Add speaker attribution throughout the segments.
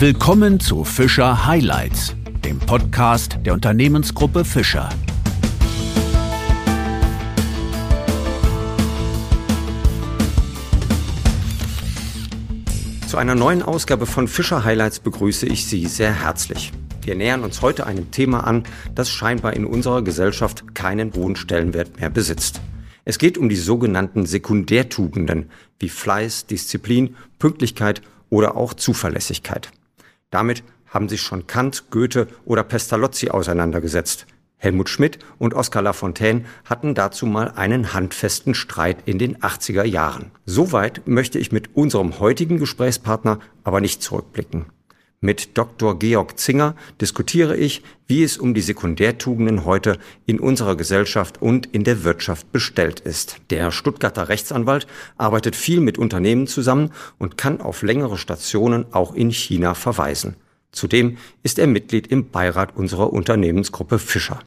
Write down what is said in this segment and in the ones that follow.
Speaker 1: Willkommen zu Fischer Highlights, dem Podcast der Unternehmensgruppe Fischer.
Speaker 2: Zu einer neuen Ausgabe von Fischer Highlights begrüße ich Sie sehr herzlich. Wir nähern uns heute einem Thema an, das scheinbar in unserer Gesellschaft keinen hohen Stellenwert mehr besitzt. Es geht um die sogenannten Sekundärtugenden wie Fleiß, Disziplin, Pünktlichkeit oder auch Zuverlässigkeit. Damit haben sich schon Kant, Goethe oder Pestalozzi auseinandergesetzt. Helmut Schmidt und Oskar Lafontaine hatten dazu mal einen handfesten Streit in den 80er Jahren. Soweit möchte ich mit unserem heutigen Gesprächspartner aber nicht zurückblicken. Mit Dr. Georg Zinger diskutiere ich, wie es um die Sekundärtugenden heute in unserer Gesellschaft und in der Wirtschaft bestellt ist. Der Stuttgarter Rechtsanwalt arbeitet viel mit Unternehmen zusammen und kann auf längere Stationen auch in China verweisen. Zudem ist er Mitglied im Beirat unserer Unternehmensgruppe Fischer.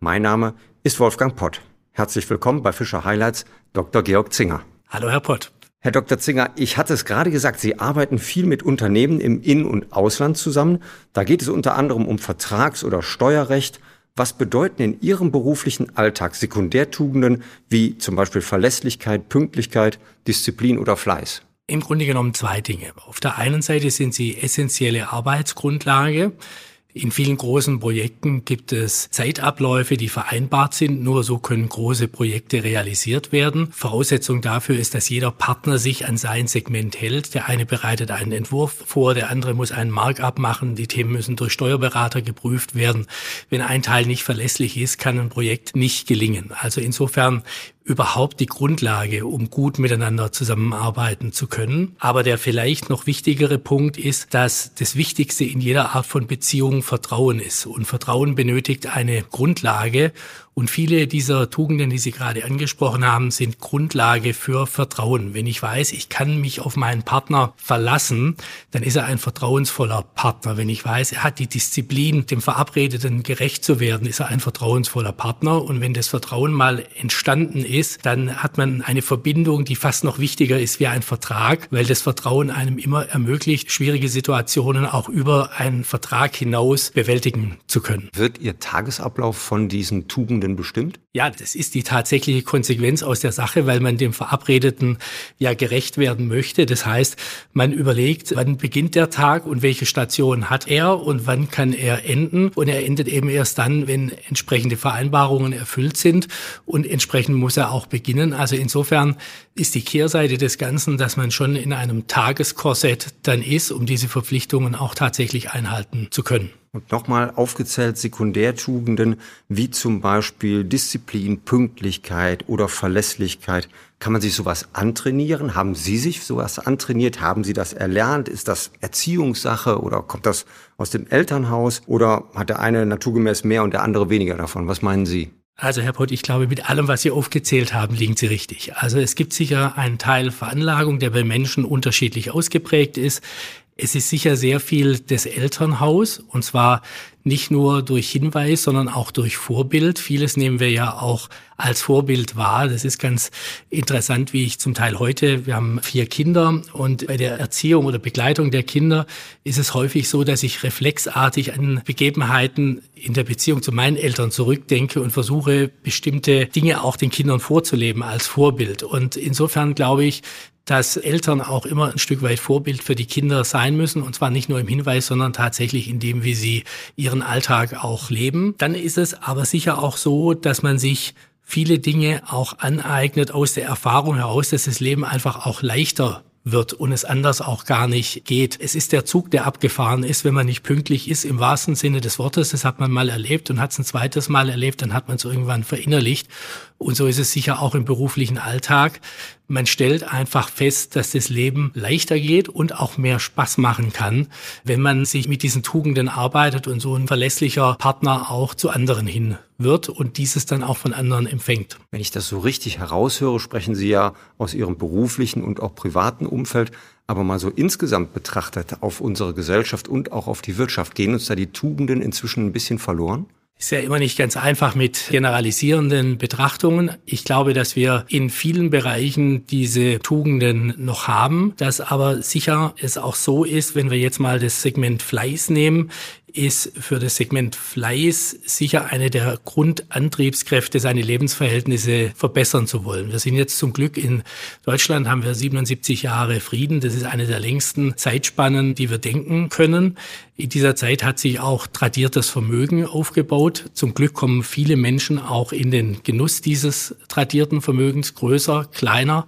Speaker 2: Mein Name ist Wolfgang Pott. Herzlich willkommen bei Fischer Highlights, Dr. Georg Zinger.
Speaker 3: Hallo, Herr Pott.
Speaker 2: Herr Dr. Zinger, ich hatte es gerade gesagt, Sie arbeiten viel mit Unternehmen im In- und Ausland zusammen. Da geht es unter anderem um Vertrags- oder Steuerrecht. Was bedeuten in Ihrem beruflichen Alltag Sekundärtugenden wie zum Beispiel Verlässlichkeit, Pünktlichkeit, Disziplin oder Fleiß?
Speaker 3: Im Grunde genommen zwei Dinge. Auf der einen Seite sind sie essentielle Arbeitsgrundlage. In vielen großen Projekten gibt es Zeitabläufe, die vereinbart sind. Nur so können große Projekte realisiert werden. Voraussetzung dafür ist, dass jeder Partner sich an sein Segment hält. Der eine bereitet einen Entwurf vor, der andere muss einen Markup machen. Die Themen müssen durch Steuerberater geprüft werden. Wenn ein Teil nicht verlässlich ist, kann ein Projekt nicht gelingen. Also insofern überhaupt die Grundlage, um gut miteinander zusammenarbeiten zu können. Aber der vielleicht noch wichtigere Punkt ist, dass das Wichtigste in jeder Art von Beziehung Vertrauen ist. Und Vertrauen benötigt eine Grundlage. Und viele dieser Tugenden, die Sie gerade angesprochen haben, sind Grundlage für Vertrauen. Wenn ich weiß, ich kann mich auf meinen Partner verlassen, dann ist er ein vertrauensvoller Partner. Wenn ich weiß, er hat die Disziplin, dem Verabredeten gerecht zu werden, ist er ein vertrauensvoller Partner. Und wenn das Vertrauen mal entstanden ist, dann hat man eine Verbindung, die fast noch wichtiger ist wie ein Vertrag, weil das Vertrauen einem immer ermöglicht, schwierige Situationen auch über einen Vertrag hinaus bewältigen zu können.
Speaker 2: Wird Ihr Tagesablauf von diesen Tugenden denn bestimmt?
Speaker 3: Ja, das ist die tatsächliche Konsequenz aus der Sache, weil man dem Verabredeten ja gerecht werden möchte. Das heißt, man überlegt, wann beginnt der Tag und welche Station hat er und wann kann er enden. Und er endet eben erst dann, wenn entsprechende Vereinbarungen erfüllt sind und entsprechend muss er auch beginnen. Also insofern ist die Kehrseite des Ganzen, dass man schon in einem Tageskorsett dann ist, um diese Verpflichtungen auch tatsächlich einhalten zu können.
Speaker 2: Und nochmal aufgezählt Sekundärtugenden wie zum Beispiel Disziplin, Pünktlichkeit oder Verlässlichkeit. Kann man sich sowas antrainieren? Haben Sie sich sowas antrainiert? Haben Sie das erlernt? Ist das Erziehungssache oder kommt das aus dem Elternhaus? Oder hat der eine naturgemäß mehr und der andere weniger davon? Was meinen Sie?
Speaker 3: Also Herr Pott, ich glaube, mit allem, was Sie aufgezählt haben, liegen Sie richtig. Also es gibt sicher einen Teil Veranlagung, der bei Menschen unterschiedlich ausgeprägt ist. Es ist sicher sehr viel des Elternhaus und zwar nicht nur durch Hinweis, sondern auch durch Vorbild. Vieles nehmen wir ja auch als Vorbild wahr. Das ist ganz interessant, wie ich zum Teil heute, wir haben vier Kinder und bei der Erziehung oder Begleitung der Kinder ist es häufig so, dass ich reflexartig an Begebenheiten in der Beziehung zu meinen Eltern zurückdenke und versuche, bestimmte Dinge auch den Kindern vorzuleben als Vorbild. Und insofern glaube ich, dass Eltern auch immer ein Stück weit Vorbild für die Kinder sein müssen, und zwar nicht nur im Hinweis, sondern tatsächlich in dem, wie sie ihren Alltag auch leben. Dann ist es aber sicher auch so, dass man sich viele Dinge auch aneignet aus der Erfahrung heraus, dass das Leben einfach auch leichter wird und es anders auch gar nicht geht. Es ist der Zug, der abgefahren ist, wenn man nicht pünktlich ist, im wahrsten Sinne des Wortes. Das hat man mal erlebt und hat es ein zweites Mal erlebt, dann hat man es irgendwann verinnerlicht. Und so ist es sicher auch im beruflichen Alltag. Man stellt einfach fest, dass das Leben leichter geht und auch mehr Spaß machen kann, wenn man sich mit diesen Tugenden arbeitet und so ein verlässlicher Partner auch zu anderen hin wird und dieses dann auch von anderen empfängt.
Speaker 2: Wenn ich das so richtig heraushöre, sprechen Sie ja aus Ihrem beruflichen und auch privaten Umfeld, aber mal so insgesamt betrachtet auf unsere Gesellschaft und auch auf die Wirtschaft, gehen uns da die Tugenden inzwischen ein bisschen verloren?
Speaker 3: Ist ja immer nicht ganz einfach mit generalisierenden Betrachtungen. Ich glaube, dass wir in vielen Bereichen diese Tugenden noch haben, dass aber sicher es auch so ist, wenn wir jetzt mal das Segment Fleiß nehmen, ist für das Segment Fleiß sicher eine der Grundantriebskräfte, seine Lebensverhältnisse verbessern zu wollen. Wir sind jetzt zum Glück in Deutschland, haben wir 77 Jahre Frieden. Das ist eine der längsten Zeitspannen, die wir denken können. In dieser Zeit hat sich auch tradiertes Vermögen aufgebaut. Zum Glück kommen viele Menschen auch in den Genuss dieses tradierten Vermögens, größer, kleiner.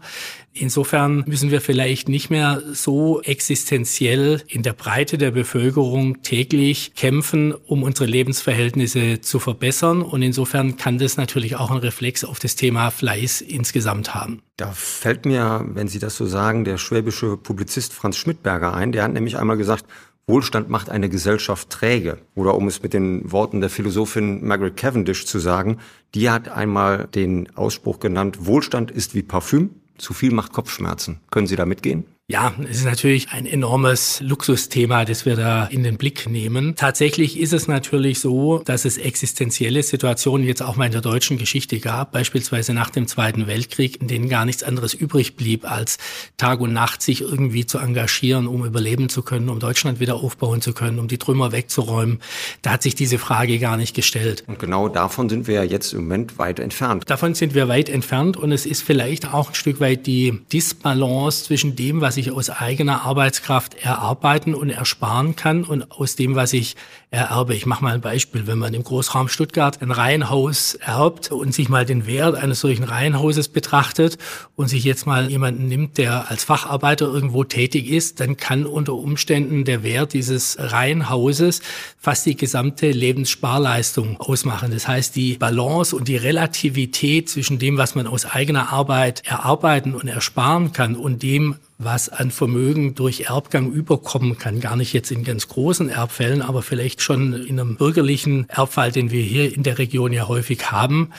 Speaker 3: Insofern müssen wir vielleicht nicht mehr so existenziell in der Breite der Bevölkerung täglich kämpfen, um unsere Lebensverhältnisse zu verbessern. Und insofern kann das natürlich auch einen Reflex auf das Thema Fleiß insgesamt haben.
Speaker 2: Da fällt mir, wenn Sie das so sagen, der schwäbische Publizist Franz Schmidberger ein. Der hat nämlich einmal gesagt, Wohlstand macht eine Gesellschaft träge. Oder um es mit den Worten der Philosophin Margaret Cavendish zu sagen, die hat einmal den Ausspruch genannt, Wohlstand ist wie Parfüm, zu viel macht Kopfschmerzen. Können Sie da mitgehen?
Speaker 3: Ja, es ist natürlich ein enormes Luxusthema, das wir da in den Blick nehmen. Tatsächlich ist es natürlich so, dass es existenzielle Situationen jetzt auch mal in der deutschen Geschichte gab, beispielsweise nach dem Zweiten Weltkrieg, in denen gar nichts anderes übrig blieb, als Tag und Nacht sich irgendwie zu engagieren, um überleben zu können, um Deutschland wieder aufbauen zu können, um die Trümmer wegzuräumen. Da hat sich diese Frage gar nicht gestellt.
Speaker 2: Und genau davon sind wir ja jetzt im Moment weit entfernt.
Speaker 3: Davon sind wir weit entfernt und es ist vielleicht auch ein Stück weit die Disbalance zwischen dem, was ich aus eigener Arbeitskraft erarbeiten und ersparen kann und aus dem, was ich ererbe. Ich mache mal ein Beispiel. Wenn man im Großraum Stuttgart ein Reihenhaus erbt und sich mal den Wert eines solchen Reihenhauses betrachtet und sich jetzt mal jemanden nimmt, der als Facharbeiter irgendwo tätig ist, dann kann unter Umständen der Wert dieses Reihenhauses fast die gesamte Lebenssparleistung ausmachen. Das heißt, die Balance und die Relativität zwischen dem, was man aus eigener Arbeit erarbeiten und ersparen kann und dem, was an Vermögen durch Erbgang überkommen kann. Gar nicht jetzt in ganz großen Erbfällen, aber vielleicht schon in einem bürgerlichen Erbfall, den wir hier in der Region ja häufig haben,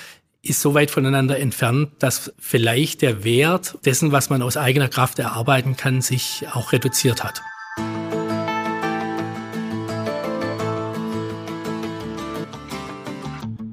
Speaker 3: ist so weit voneinander entfernt, dass vielleicht der Wert dessen, was man aus eigener Kraft erarbeiten kann, sich auch reduziert hat.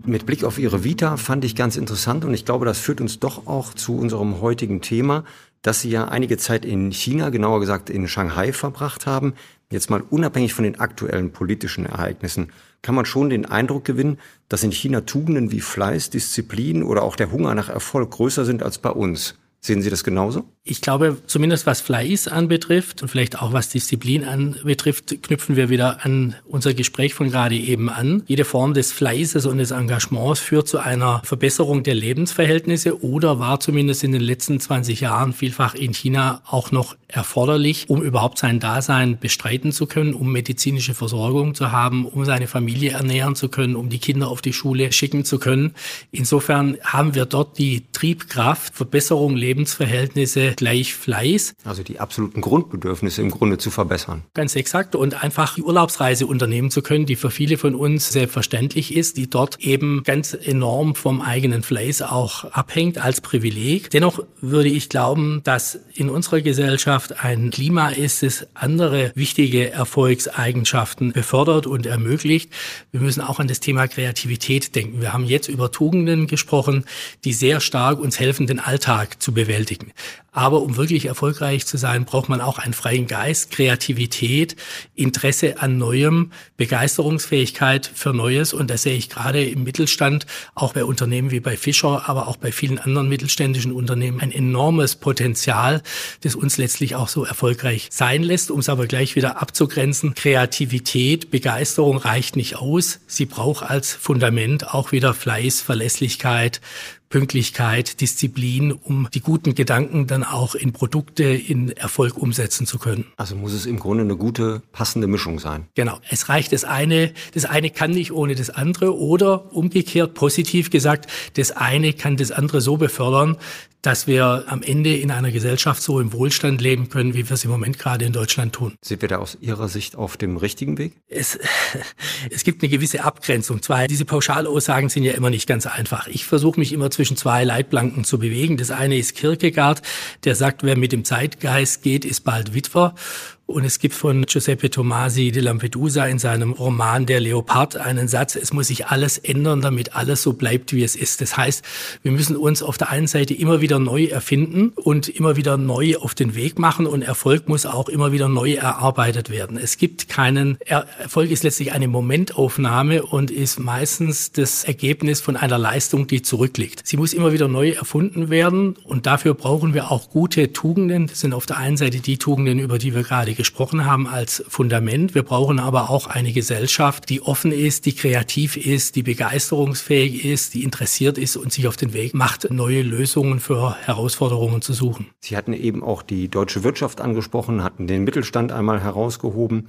Speaker 2: Mit Blick auf Ihre Vita fand ich ganz interessant und ich glaube, das führt uns doch auch zu unserem heutigen Thema, dass Sie ja einige Zeit in China, genauer gesagt in Shanghai verbracht haben. Jetzt mal unabhängig von den aktuellen politischen Ereignissen, kann man schon den Eindruck gewinnen, dass in China Tugenden wie Fleiß, Disziplin oder auch der Hunger nach Erfolg größer sind als bei uns. Sehen Sie das genauso?
Speaker 3: Ich glaube, zumindest was Fleiß anbetrifft und vielleicht auch was Disziplin anbetrifft, knüpfen wir wieder an unser Gespräch von gerade eben an. Jede Form des Fleißes und des Engagements führt zu einer Verbesserung der Lebensverhältnisse oder war zumindest in den letzten 20 Jahren vielfach in China auch noch erforderlich, um überhaupt sein Dasein bestreiten zu können, um medizinische Versorgung zu haben, um seine Familie ernähren zu können, um die Kinder auf die Schule schicken zu können. Insofern haben wir dort die Triebkraft, Verbesserung Lebensverhältnisse gleich Fleiß.
Speaker 2: Also die absoluten Grundbedürfnisse im Grunde zu verbessern.
Speaker 3: Ganz exakt. Und einfach die Urlaubsreise unternehmen zu können, die für viele von uns selbstverständlich ist, die dort eben ganz enorm vom eigenen Fleiß auch abhängt als Privileg. Dennoch würde ich glauben, dass in unserer Gesellschaft ein Klima ist, das andere wichtige Erfolgseigenschaften befördert und ermöglicht. Wir müssen auch an das Thema Kreativität denken. Wir haben jetzt über Tugenden gesprochen, die sehr stark uns helfen, den Alltag zu bewältigen. Aber um wirklich erfolgreich zu sein, braucht man auch einen freien Geist, Kreativität, Interesse an Neuem, Begeisterungsfähigkeit für Neues. Und das sehe ich gerade im Mittelstand, auch bei Unternehmen wie bei Fischer, aber auch bei vielen anderen mittelständischen Unternehmen, ein enormes Potenzial, das uns letztlich auch so erfolgreich sein lässt. Um es aber gleich wieder abzugrenzen, Kreativität, Begeisterung reicht nicht aus. Sie braucht als Fundament auch wieder Fleiß, Verlässlichkeit, Pünktlichkeit, Disziplin, um die guten Gedanken dann auch in Produkte, in Erfolg umsetzen zu können.
Speaker 2: Also muss es im Grunde eine gute, passende Mischung sein.
Speaker 3: Genau. Es reicht das eine, das eine kann nicht ohne das andere oder umgekehrt positiv gesagt, das eine kann das andere so befördern, dass wir am Ende in einer Gesellschaft so im Wohlstand leben können, wie wir es im Moment gerade in Deutschland tun.
Speaker 2: Sind wir da aus Ihrer Sicht auf dem richtigen Weg?
Speaker 3: Es, es gibt eine gewisse Abgrenzung. Zwei, diese Pauschalaussagen sind ja immer nicht ganz einfach. Ich versuche mich immer zwischen zwei Leitplanken zu bewegen. Das eine ist Kierkegaard, der sagt, wer mit dem Zeitgeist geht, ist bald Witwer. Und es gibt von Giuseppe Tomasi de Lampedusa in seinem Roman Der Leopard einen Satz, es muss sich alles ändern, damit alles so bleibt, wie es ist. Das heißt, wir müssen uns auf der einen Seite immer wieder neu erfinden und immer wieder neu auf den Weg machen und Erfolg muss auch immer wieder neu erarbeitet werden. Es gibt keinen, Erfolg ist letztlich eine Momentaufnahme und ist meistens das Ergebnis von einer Leistung, die zurückliegt. Sie muss immer wieder neu erfunden werden und dafür brauchen wir auch gute Tugenden. Das sind auf der einen Seite die Tugenden, über die wir gerade gesprochen haben, als Fundament. Wir brauchen aber auch eine Gesellschaft, die offen ist, die kreativ ist, die begeisterungsfähig ist, die interessiert ist und sich auf den Weg macht, neue Lösungen für Herausforderungen zu suchen.
Speaker 2: Sie hatten eben auch die deutsche Wirtschaft angesprochen, hatten den Mittelstand einmal herausgehoben.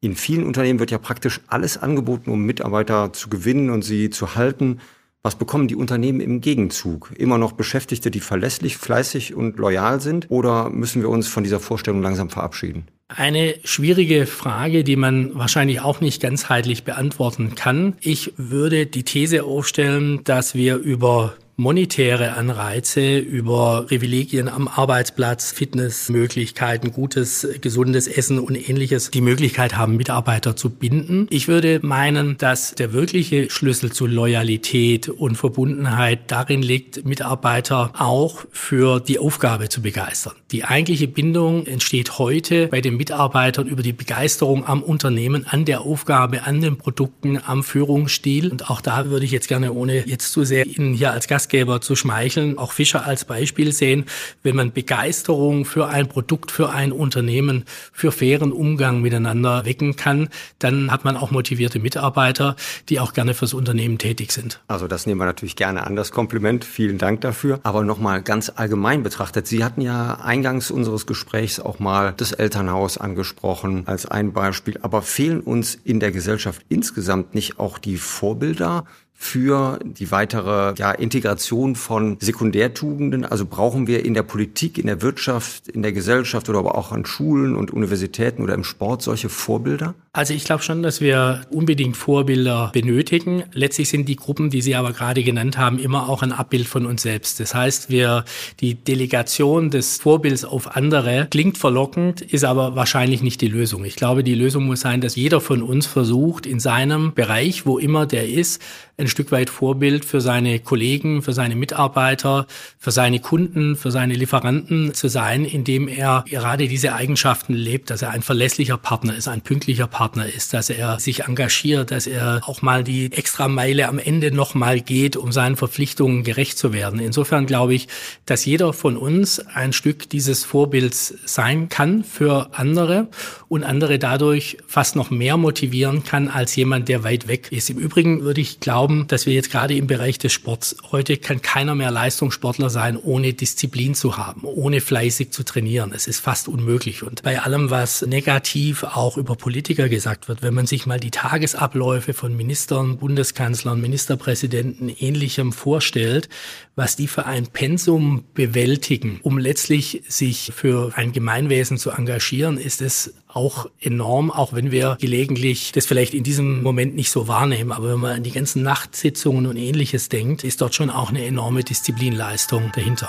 Speaker 2: In vielen Unternehmen wird ja praktisch alles angeboten, um Mitarbeiter zu gewinnen und sie zu halten. Was bekommen die Unternehmen im Gegenzug? Immer noch Beschäftigte, die verlässlich, fleißig und loyal sind? Oder müssen wir uns von dieser Vorstellung langsam verabschieden?
Speaker 3: Eine schwierige Frage, die man wahrscheinlich auch nicht ganzheitlich beantworten kann. Ich würde die These aufstellen, dass wir über monetäre Anreize, über Privilegien am Arbeitsplatz, Fitnessmöglichkeiten, gutes, gesundes Essen und ähnliches die Möglichkeit haben, Mitarbeiter zu binden. Ich würde meinen, dass der wirkliche Schlüssel zu Loyalität und Verbundenheit darin liegt, Mitarbeiter auch für die Aufgabe zu begeistern. Die eigentliche Bindung entsteht heute bei den Mitarbeitern über die Begeisterung am Unternehmen, an der Aufgabe, an den Produkten, am Führungsstil. Und auch da würde ich jetzt gerne, ohne jetzt zu sehr Ihnen hier als Gast Gastgeber zu schmeicheln, auch Fischer als Beispiel sehen, wenn man Begeisterung für ein Produkt, für ein Unternehmen, für fairen Umgang miteinander wecken kann, dann hat man auch motivierte Mitarbeiter, die auch gerne fürs Unternehmen tätig sind.
Speaker 2: Also das nehmen wir natürlich gerne an, das Kompliment. Vielen Dank dafür. Aber nochmal ganz allgemein betrachtet, Sie hatten ja eingangs unseres Gesprächs auch mal das Elternhaus angesprochen als ein Beispiel. Aber fehlen uns in der Gesellschaft insgesamt nicht auch die Vorbilder für die weitere ja, Integration von Sekundärtugenden? Also brauchen wir in der Politik, in der Wirtschaft, in der Gesellschaft oder aber auch an Schulen und Universitäten oder im Sport solche Vorbilder?
Speaker 3: Also ich glaube schon, dass wir unbedingt Vorbilder benötigen. Letztlich sind die Gruppen, die Sie aber gerade genannt haben, immer auch ein Abbild von uns selbst. Das heißt, wir die Delegation des Vorbilds auf andere klingt verlockend, ist aber wahrscheinlich nicht die Lösung. Ich glaube, die Lösung muss sein, dass jeder von uns versucht, in seinem Bereich, wo immer der ist, ein Stück weit Vorbild für seine Kollegen, für seine Mitarbeiter, für seine Kunden, für seine Lieferanten zu sein, indem er gerade diese Eigenschaften lebt, dass er ein verlässlicher Partner ist, ein pünktlicher Partner ist, dass er sich engagiert, dass er auch mal die extra Meile am Ende nochmal geht, um seinen Verpflichtungen gerecht zu werden. Insofern glaube ich, dass jeder von uns ein Stück dieses Vorbilds sein kann für andere und andere dadurch fast noch mehr motivieren kann als jemand, der weit weg ist. Im Übrigen würde ich glauben, dass wir jetzt gerade im Bereich des Sports, heute kann keiner mehr Leistungssportler sein, ohne Disziplin zu haben, ohne fleißig zu trainieren. Es ist fast unmöglich. Und bei allem, was negativ auch über Politiker gesagt wird, wenn man sich mal die Tagesabläufe von Ministern, Bundeskanzlern, Ministerpräsidenten, ähnlichem vorstellt, was die für ein Pensum bewältigen, um letztlich sich für ein Gemeinwesen zu engagieren, ist es auch enorm, auch wenn wir gelegentlich das vielleicht in diesem Moment nicht so wahrnehmen. Aber wenn man an die ganzen Nachtsitzungen und ähnliches denkt, ist dort schon auch eine enorme Disziplinleistung dahinter.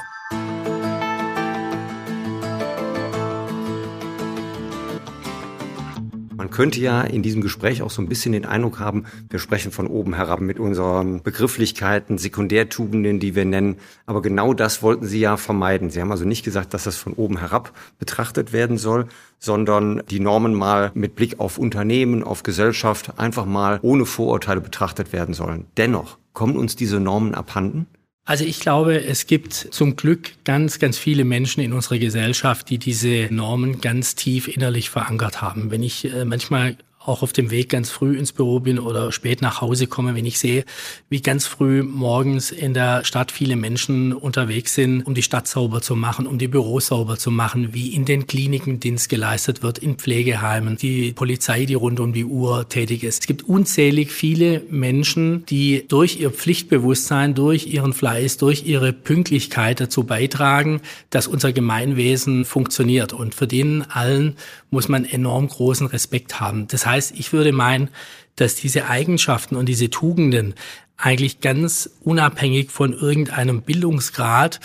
Speaker 2: Könnte ja in diesem Gespräch auch so ein bisschen den Eindruck haben, wir sprechen von oben herab mit unseren Begrifflichkeiten, Sekundärtugenden, die wir nennen. Aber genau das wollten Sie ja vermeiden. Sie haben also nicht gesagt, dass das von oben herab betrachtet werden soll, sondern die Normen mal mit Blick auf Unternehmen, auf Gesellschaft einfach mal ohne Vorurteile betrachtet werden sollen. Dennoch kommen uns diese Normen abhanden?
Speaker 3: Also ich glaube, es gibt zum Glück ganz, ganz viele Menschen in unserer Gesellschaft, die diese Normen ganz tief innerlich verankert haben. Wenn ich äh, manchmal auch auf dem Weg ganz früh ins Büro bin oder spät nach Hause komme, wenn ich sehe, wie ganz früh morgens in der Stadt viele Menschen unterwegs sind, um die Stadt sauber zu machen, um die Büros sauber zu machen, wie in den Kliniken Dienst geleistet wird, in Pflegeheimen, die Polizei, die rund um die Uhr tätig ist. Es gibt unzählig viele Menschen, die durch ihr Pflichtbewusstsein, durch ihren Fleiß, durch ihre Pünktlichkeit dazu beitragen, dass unser Gemeinwesen funktioniert. Und für denen allen muss man enorm großen Respekt haben. Das heißt, ich würde meinen, dass diese Eigenschaften und diese Tugenden eigentlich ganz unabhängig von irgendeinem Bildungsgrad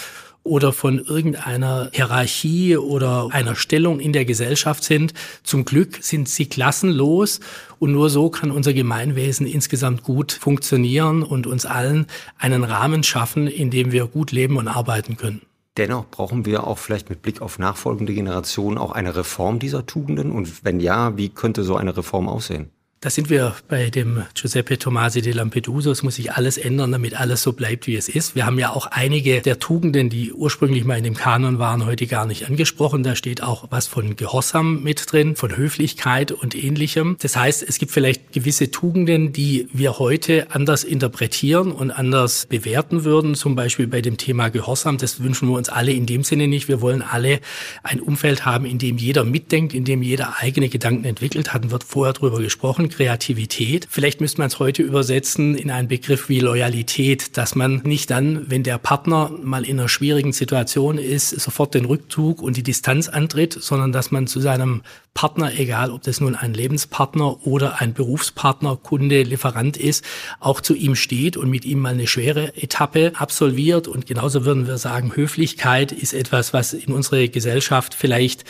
Speaker 3: oder von irgendeiner Hierarchie oder einer Stellung in der Gesellschaft sind. Zum Glück sind sie klassenlos und nur so kann unser Gemeinwesen insgesamt gut funktionieren und uns allen einen Rahmen schaffen, in dem wir gut leben und arbeiten können.
Speaker 2: Dennoch brauchen wir auch vielleicht mit Blick auf nachfolgende Generationen auch eine Reform dieser Tugenden. Und wenn ja, wie könnte so eine Reform aussehen?
Speaker 3: Da sind wir bei dem Giuseppe Tomasi di Lampedusa. Es muss sich alles ändern, damit alles so bleibt, wie es ist. Wir haben ja auch einige der Tugenden, die ursprünglich mal in dem Kanon waren, heute gar nicht angesprochen. Da steht auch was von Gehorsam mit drin, von Höflichkeit und ähnlichem. Das heißt, es gibt vielleicht gewisse Tugenden, die wir heute anders interpretieren und anders bewerten würden. Zum Beispiel bei dem Thema Gehorsam. Das wünschen wir uns alle in dem Sinne nicht. Wir wollen alle ein Umfeld haben, in dem jeder mitdenkt, in dem jeder eigene Gedanken entwickelt. Hatten wir vorher drüber gesprochen Kreativität. Vielleicht müsste man es heute übersetzen in einen Begriff wie Loyalität, dass man nicht dann, wenn der Partner mal in einer schwierigen Situation ist, sofort den Rückzug und die Distanz antritt, sondern dass man zu seinem Partner, egal ob das nun ein Lebenspartner oder ein Berufspartner, Kunde, Lieferant ist, auch zu ihm steht und mit ihm mal eine schwere Etappe absolviert. Und genauso würden wir sagen, Höflichkeit ist etwas, was in unsere Gesellschaft vielleicht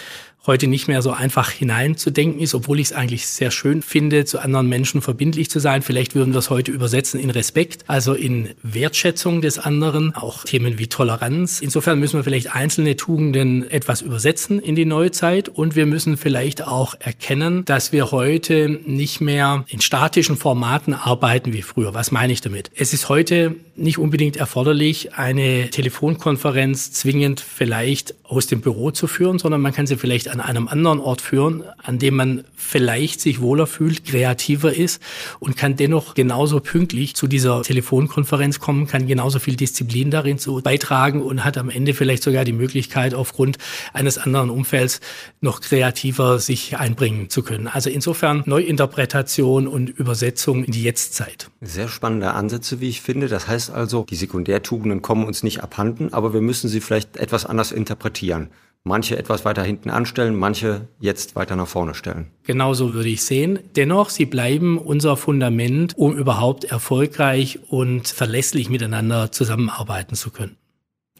Speaker 3: heute nicht mehr so einfach hineinzudenken ist, obwohl ich es eigentlich sehr schön finde, zu anderen Menschen verbindlich zu sein. Vielleicht würden wir es heute übersetzen in Respekt, also in Wertschätzung des anderen, auch Themen wie Toleranz. Insofern müssen wir vielleicht einzelne Tugenden etwas übersetzen in die Neuzeit und wir müssen vielleicht auch erkennen, dass wir heute nicht mehr in statischen Formaten arbeiten wie früher. Was meine ich damit? Es ist heute nicht unbedingt erforderlich, eine Telefonkonferenz zwingend vielleicht aus dem Büro zu führen, sondern man kann sie vielleicht an einem anderen Ort führen, an dem man vielleicht sich wohler fühlt, kreativer ist und kann dennoch genauso pünktlich zu dieser Telefonkonferenz kommen, kann genauso viel Disziplin darin zu beitragen und hat am Ende vielleicht sogar die Möglichkeit, aufgrund eines anderen Umfelds noch kreativer sich einbringen zu können. Also insofern Neuinterpretation und Übersetzung in die Jetztzeit.
Speaker 2: Sehr spannende Ansätze, wie ich finde. Das heißt also, die Sekundärtugenden kommen uns nicht abhanden, aber wir müssen sie vielleicht etwas anders interpretieren manche etwas weiter hinten anstellen, manche jetzt weiter nach vorne stellen.
Speaker 3: Genauso würde ich sehen. Dennoch, sie bleiben unser Fundament, um überhaupt erfolgreich und verlässlich miteinander zusammenarbeiten zu können.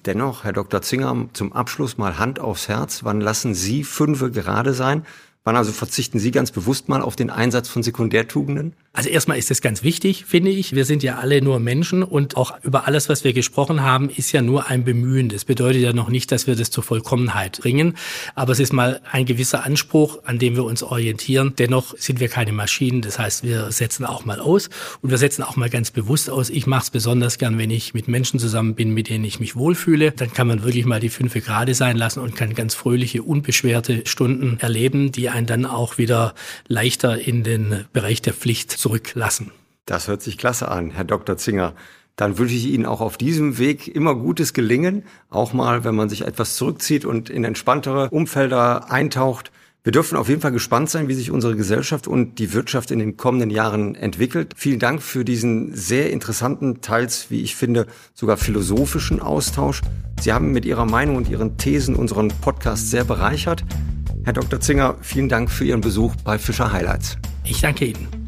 Speaker 2: Dennoch, Herr Dr. Zinger, zum Abschluss mal Hand aufs Herz. Wann lassen Sie Fünfe gerade sein? Wann also verzichten Sie ganz bewusst mal auf den Einsatz von Sekundärtugenden?
Speaker 3: Also erstmal ist es ganz wichtig, finde ich. Wir sind ja alle nur Menschen und auch über alles, was wir gesprochen haben, ist ja nur ein Bemühen. Das bedeutet ja noch nicht, dass wir das zur Vollkommenheit bringen. Aber es ist mal ein gewisser Anspruch, an dem wir uns orientieren. Dennoch sind wir keine Maschinen. Das heißt, wir setzen auch mal aus und wir setzen auch mal ganz bewusst aus. Ich mache es besonders gern, wenn ich mit Menschen zusammen bin, mit denen ich mich wohlfühle. Dann kann man wirklich mal die fünfe gerade sein lassen und kann ganz fröhliche, unbeschwerte Stunden erleben, die einen dann auch wieder leichter in den Bereich der Pflicht zurücklassen.
Speaker 2: Das hört sich klasse an, Herr Dr. Zinger. Dann wünsche ich Ihnen auch auf diesem Weg immer gutes Gelingen, auch mal, wenn man sich etwas zurückzieht und in entspanntere Umfelder eintaucht. Wir dürfen auf jeden Fall gespannt sein, wie sich unsere Gesellschaft und die Wirtschaft in den kommenden Jahren entwickelt. Vielen Dank für diesen sehr interessanten, teils, wie ich finde, sogar philosophischen Austausch. Sie haben mit Ihrer Meinung und Ihren Thesen unseren Podcast sehr bereichert. Herr Dr. Zinger, vielen Dank für Ihren Besuch bei Fischer Highlights.
Speaker 3: Ich danke Ihnen.